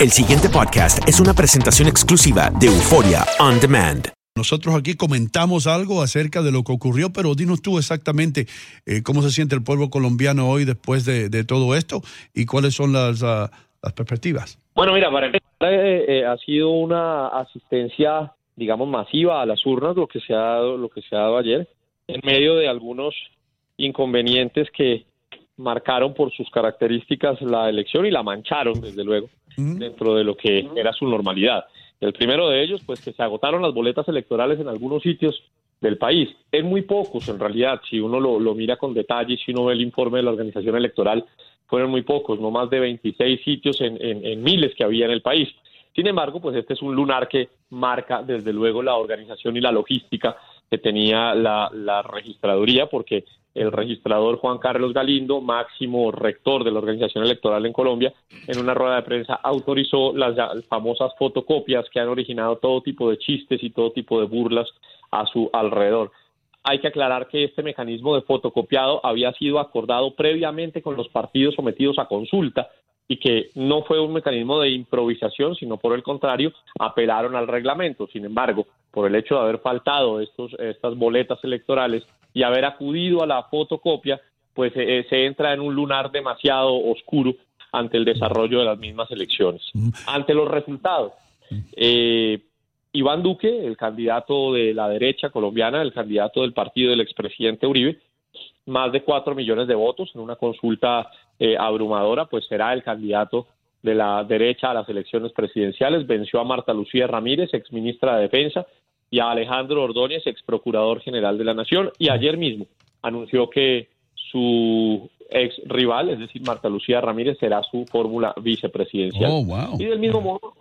El siguiente podcast es una presentación exclusiva de Euforia On Demand. Nosotros aquí comentamos algo acerca de lo que ocurrió, pero dinos tú exactamente eh, cómo se siente el pueblo colombiano hoy después de, de todo esto y cuáles son las, ah, las perspectivas. Bueno, mira, para empezar, eh, eh, ha sido una asistencia, digamos, masiva a las urnas, lo que se ha dado, lo que se ha dado ayer, en medio de algunos inconvenientes que marcaron por sus características la elección y la mancharon, desde luego, dentro de lo que era su normalidad. El primero de ellos, pues que se agotaron las boletas electorales en algunos sitios del país. En muy pocos, en realidad, si uno lo, lo mira con detalle, si uno ve el informe de la organización electoral, fueron muy pocos, no más de 26 sitios en, en- en miles que había en el país. Sin embargo, pues este es un lunar que marca desde luego la organización y la logística que tenía la, registraduría, porque el registrador Juan Carlos Galindo, máximo rector de la organización electoral en Colombia, en una rueda de prensa autorizó las famosas fotocopias que han originado todo tipo de chistes y todo tipo de burlas a su alrededor. Hay que aclarar que este mecanismo de fotocopiado había sido acordado previamente con los partidos sometidos a consulta y que no fue un mecanismo de improvisación, sino por el contrario, apelaron al reglamento. Sin embargo, por el hecho de haber faltado estos, estas boletas electorales y haber acudido a la fotocopia, pues eh, se entra en un lunar demasiado oscuro ante el desarrollo de las mismas elecciones. Ante los resultados, eh, Iván Duque, el candidato de la derecha colombiana, el candidato del partido del expresidente Uribe, más de cuatro millones de votos en una consulta eh, abrumadora, pues será el candidato de la derecha a las elecciones presidenciales. Venció a Marta Lucía Ramírez, exministra de Defensa, y a Alejandro Ordóñez, ex procurador general de la Nación. Y ayer mismo anunció que su ex rival, es decir, Marta Lucía Ramírez, será su fórmula vicepresidencial. Oh, wow. Y del mismo modo,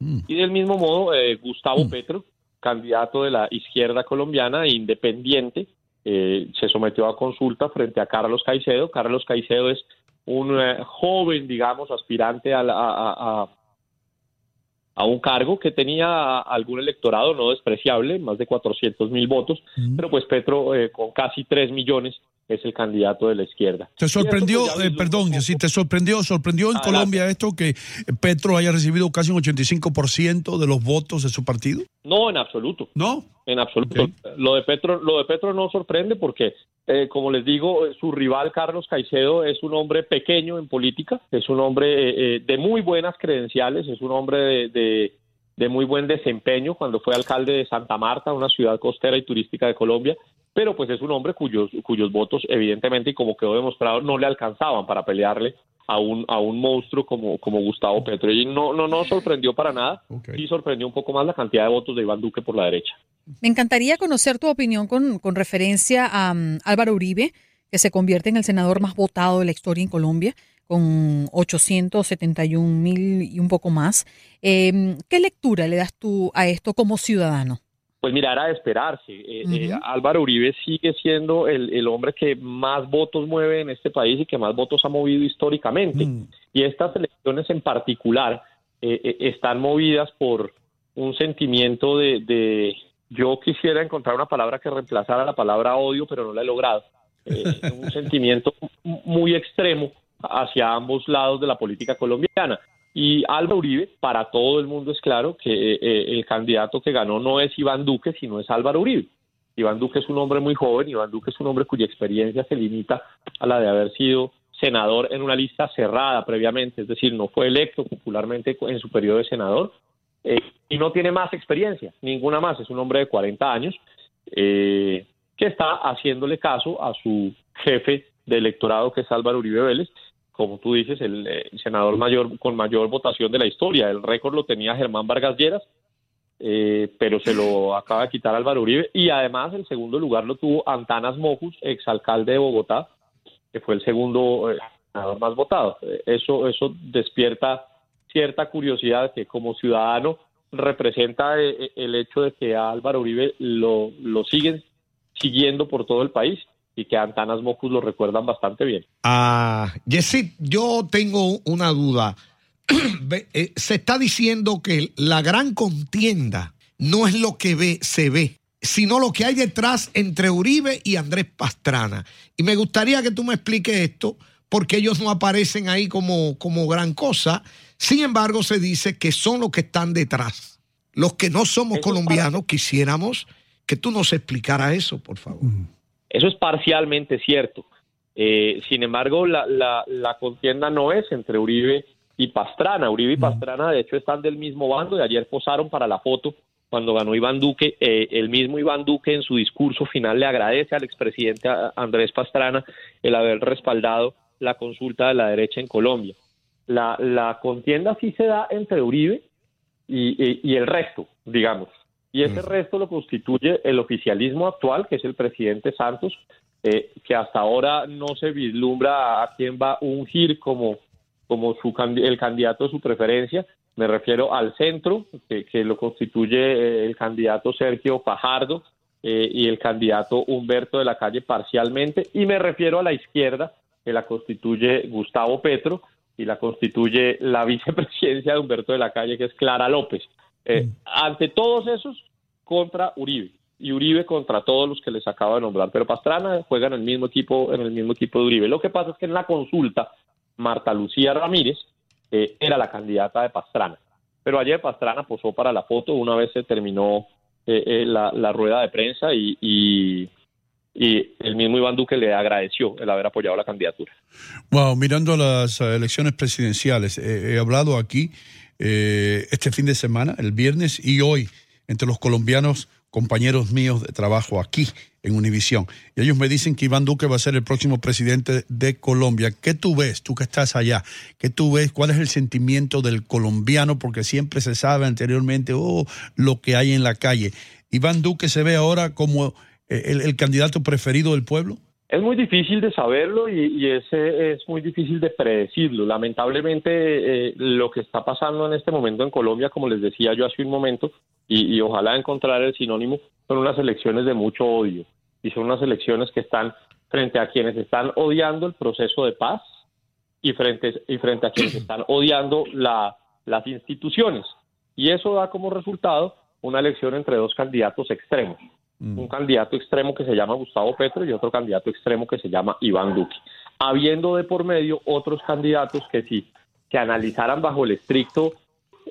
y del mismo modo, eh, Gustavo Petro, candidato de la izquierda colombiana e independiente, eh, se sometió a consulta frente a Carlos Caicedo. Carlos Caicedo es un eh, joven, digamos, aspirante a, la- a- a- a un cargo que tenía algún electorado no despreciable, más de 400 mil votos, pero pues Petro eh, con casi 3 millones es el candidato de la izquierda. ¿Te sorprendió, pues, eh, perdón, si te sorprendió, sorprendió en Adelante. Colombia esto que Petro haya recibido casi un 85% de los votos de su partido? No, en absoluto. ¿No? En absoluto. Lo de Petro, lo de Petro no sorprende porque, eh, como les digo, su rival Carlos Caicedo es un hombre pequeño en política, es un hombre eh, eh, de muy buenas credenciales, es un hombre de, de- de muy buen desempeño cuando fue alcalde de Santa Marta, una ciudad costera y turística de Colombia, pero pues es un hombre cuyos, cuyos votos, evidentemente, y como quedó demostrado, no le alcanzaban para pelearle a un, a un monstruo como, como Gustavo Petro. Y no, no, no sorprendió para nada. Sí sorprendió un poco más la cantidad de votos de Iván Duque por la derecha. Me encantaría conocer tu opinión con, con referencia a um, Álvaro Uribe, que se convierte en el senador más votado de la historia en Colombia, con 871 mil y un poco más. Eh, ¿Qué lectura le das tú a esto como ciudadano? Pues mira, era de esperarse. Eh, eh, Álvaro Uribe sigue siendo el, hombre que más votos mueve en este país y que más votos ha movido históricamente. Y estas elecciones en particular eh, están movidas por un sentimiento de, yo quisiera encontrar una palabra que reemplazara la palabra odio, pero no la he logrado. un sentimiento muy extremo hacia ambos lados de la política colombiana. Y Álvaro Uribe, para todo el mundo es claro que eh, eh, el candidato que ganó no es Iván Duque, sino es Álvaro Uribe. Iván Duque es un hombre muy joven, Iván Duque es un hombre cuya experiencia se limita a la de haber sido senador en una lista cerrada previamente, es decir, no fue electo popularmente en su periodo de senador eh, y no tiene más experiencia, ninguna más, es un hombre de 40 años que está haciéndole caso a su jefe de electorado que es Álvaro Uribe Vélez como tú dices, el, eh, senador mayor con mayor votación de la historia. El récord lo tenía Germán Vargas Lleras, eh, pero se lo acaba de quitar Álvaro Uribe. Y además el segundo lugar lo tuvo Antanas Mojus, exalcalde de Bogotá, que fue el segundo eh, senador más votado. Eso, eso despierta cierta curiosidad que como ciudadano representa el hecho de que a Álvaro Uribe lo, lo siguen siguiendo por todo el país y que Antanas Mocus lo recuerdan bastante bien. Ah, Yesid, yo tengo una duda. Eh, se está diciendo que la gran contienda no es lo que ve, se ve, sino lo que hay detrás entre Uribe y Andrés Pastrana. Y me gustaría que tú me expliques esto, porque ellos no aparecen ahí como, como gran cosa. Sin embargo, se dice que son los que están detrás. Los que no somos colombianos, quisiéramos que tú nos explicaras eso, por favor. Eso es parcialmente cierto. Eh, sin embargo, la, la, contienda no es entre Uribe y Pastrana. Uribe y Pastrana, de hecho, están del mismo bando y ayer posaron para la foto cuando ganó Iván Duque. Eh, el mismo Iván Duque en su discurso final le agradece al expresidente Andrés Pastrana el haber respaldado la consulta de la derecha en Colombia. La, la contienda sí se da entre Uribe y, y el resto, digamos. Y ese resto lo constituye el oficialismo actual, que es el presidente Santos, eh, que hasta ahora no se vislumbra a quién va a ungir como, como su, el candidato de su preferencia. Me refiero al centro, que, lo constituye eh, el candidato Sergio Fajardo eh, y el candidato Humberto de la Calle parcialmente. Y me refiero a la izquierda, que la constituye Gustavo Petro y la constituye la vicepresidencia de Humberto de la Calle, que es Clara López. Eh, ante todos esos, contra Uribe y Uribe contra todos los que les acabo de nombrar. Pero Pastrana juega en el mismo equipo, en el mismo equipo de Uribe. Lo que pasa es que en la consulta, Marta Lucía Ramírez eh, era la candidata de Pastrana. Pero ayer Pastrana posó para la foto una vez se terminó eh, la, rueda de prensa y, y, el mismo Iván Duque le agradeció el haber apoyado la candidatura. Wow, mirando las elecciones presidenciales, he hablado aquí eh, este fin de semana, el viernes y hoy, entre los colombianos compañeros míos de trabajo aquí en Univisión. Y ellos me dicen que Iván Duque va a ser el próximo presidente de Colombia. ¿Qué tú ves, tú que estás allá? ¿Qué tú ves? ¿Cuál es el sentimiento del colombiano? Porque siempre se sabe anteriormente oh, lo que hay en la calle. ¿Iván Duque se ve ahora como eh, el candidato preferido del pueblo? Es muy difícil de saberlo y, ese es muy difícil de predecirlo. Lamentablemente, eh, lo que está pasando en este momento en Colombia, como les decía yo hace un momento, y, ojalá encontrar el sinónimo, son unas elecciones de mucho odio. Y son unas elecciones que están frente a quienes están odiando el proceso de paz y frente, y frente a quienes están odiando la, las instituciones. Y eso da como resultado una elección entre dos candidatos extremos. Mm. un candidato extremo que se llama Gustavo Petro y otro candidato extremo que se llama Iván Duque. Habiendo de por medio otros candidatos que si se analizaran bajo el estricto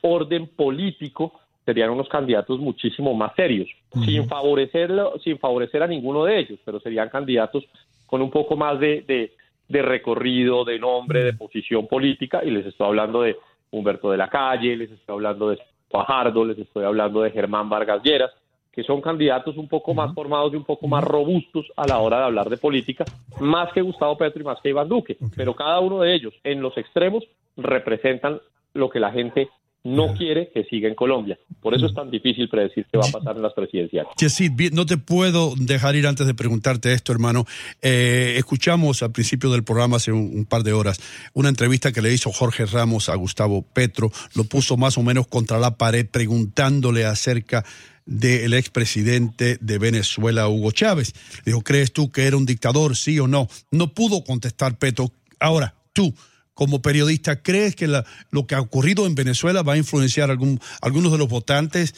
orden político, serían unos candidatos muchísimo más serios, sin favorecerlo, sin favorecer a ninguno de ellos, pero serían candidatos con un poco más de, de, recorrido, de nombre, de posición política, y les estoy hablando de Humberto de la Calle, les estoy hablando de Fajardo, les estoy hablando de Germán Vargas Lleras, que son candidatos un poco más formados y un poco más robustos a la hora de hablar de política, más que Gustavo Petro y más que Iván Duque. Pero cada uno de ellos, en los extremos, representan lo que la gente no quiere que siga en Colombia. Por eso es tan difícil predecir qué va a pasar en las presidenciales. Yesid, no te puedo dejar ir antes de preguntarte esto, hermano. Eh, escuchamos al principio del programa, hace un, un par de horas, una entrevista que le hizo Jorge Ramos a Gustavo Petro. Lo puso más o menos contra la pared preguntándole acerca del expresidente de Venezuela, Hugo Chávez. Dijo, ¿crees tú que era un dictador, sí o no? No pudo contestar Petro. Ahora, tú, como periodista, ¿crees que la- lo que ha ocurrido en Venezuela va a influenciar algún, algunos de los votantes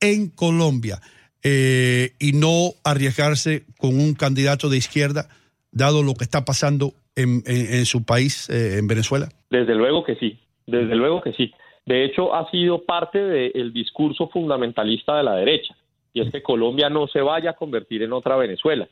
en Colombia eh, y no arriesgarse con un candidato de izquierda, dado lo que está pasando en su país, eh, en Venezuela? Desde luego que sí, desde luego que sí. De hecho, ha sido parte del discurso fundamentalista de la derecha, y es que Colombia no se vaya a convertir en otra Venezuela.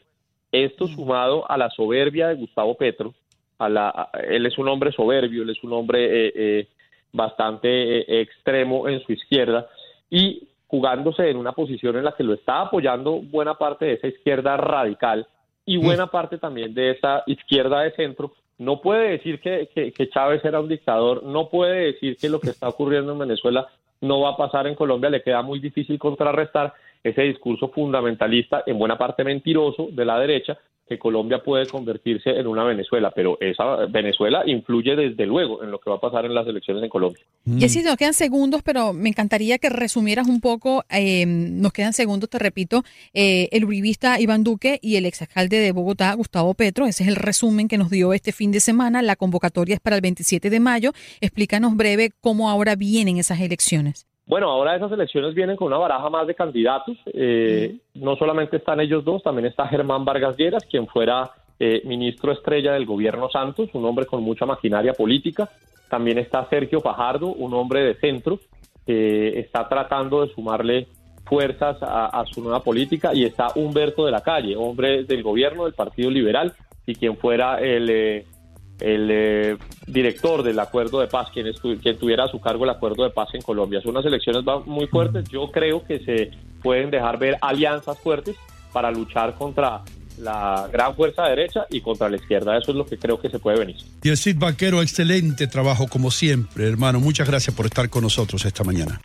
Esto sumado a la soberbia de Gustavo Petro, a la, a- él es un hombre soberbio, él es un hombre eh, eh, bastante eh, extremo en su izquierda, y jugándose en una posición en la que lo está apoyando buena parte de esa izquierda radical y buena parte también de esa izquierda de centro, no puede decir que, que- Chávez era un dictador, no puede decir que lo que está ocurriendo en Venezuela no va a pasar en Colombia, le queda muy difícil contrarrestar ese discurso fundamentalista, en buena parte mentiroso, de la derecha, que Colombia puede convertirse en una Venezuela, pero esa Venezuela influye desde luego en lo que va a pasar en las elecciones en Colombia. Y así nos quedan segundos, pero me encantaría que resumieras un poco, eh, nos quedan segundos, te repito, eh, el uribista Iván Duque y el exalcalde de Bogotá, Gustavo Petro. Ese es el resumen que nos dio este fin de semana. La convocatoria es para el 27 de mayo. Explícanos breve cómo ahora vienen esas elecciones. Bueno, ahora esas elecciones vienen con una baraja más de candidatos. Eh, No solamente están ellos dos, también está Germán Vargas Lleras, quien fuera eh, ministro estrella del gobierno Santos, un hombre con mucha maquinaria política. También está Sergio Fajardo, un hombre de centro, que está tratando de sumarle fuerzas a, a su nueva política. Y está Humberto de la Calle, hombre del gobierno del Partido Liberal y quien fuera el... el eh, director del acuerdo de paz, quien, quien tuviera a su cargo el acuerdo de paz en Colombia. Son unas elecciones muy fuertes. Yo creo que se pueden dejar ver alianzas fuertes para luchar contra la gran fuerza derecha y contra la izquierda. Eso es lo que creo que se puede venir. Y el Cid Vaquero, excelente trabajo como siempre, hermano. Muchas gracias por estar con nosotros esta mañana.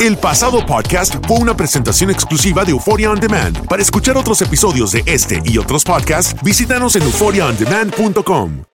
El pasado podcast fue una presentación exclusiva de Euphoria On Demand. Para escuchar otros episodios de este y otros podcasts, visítanos en euphoriaondemand.com.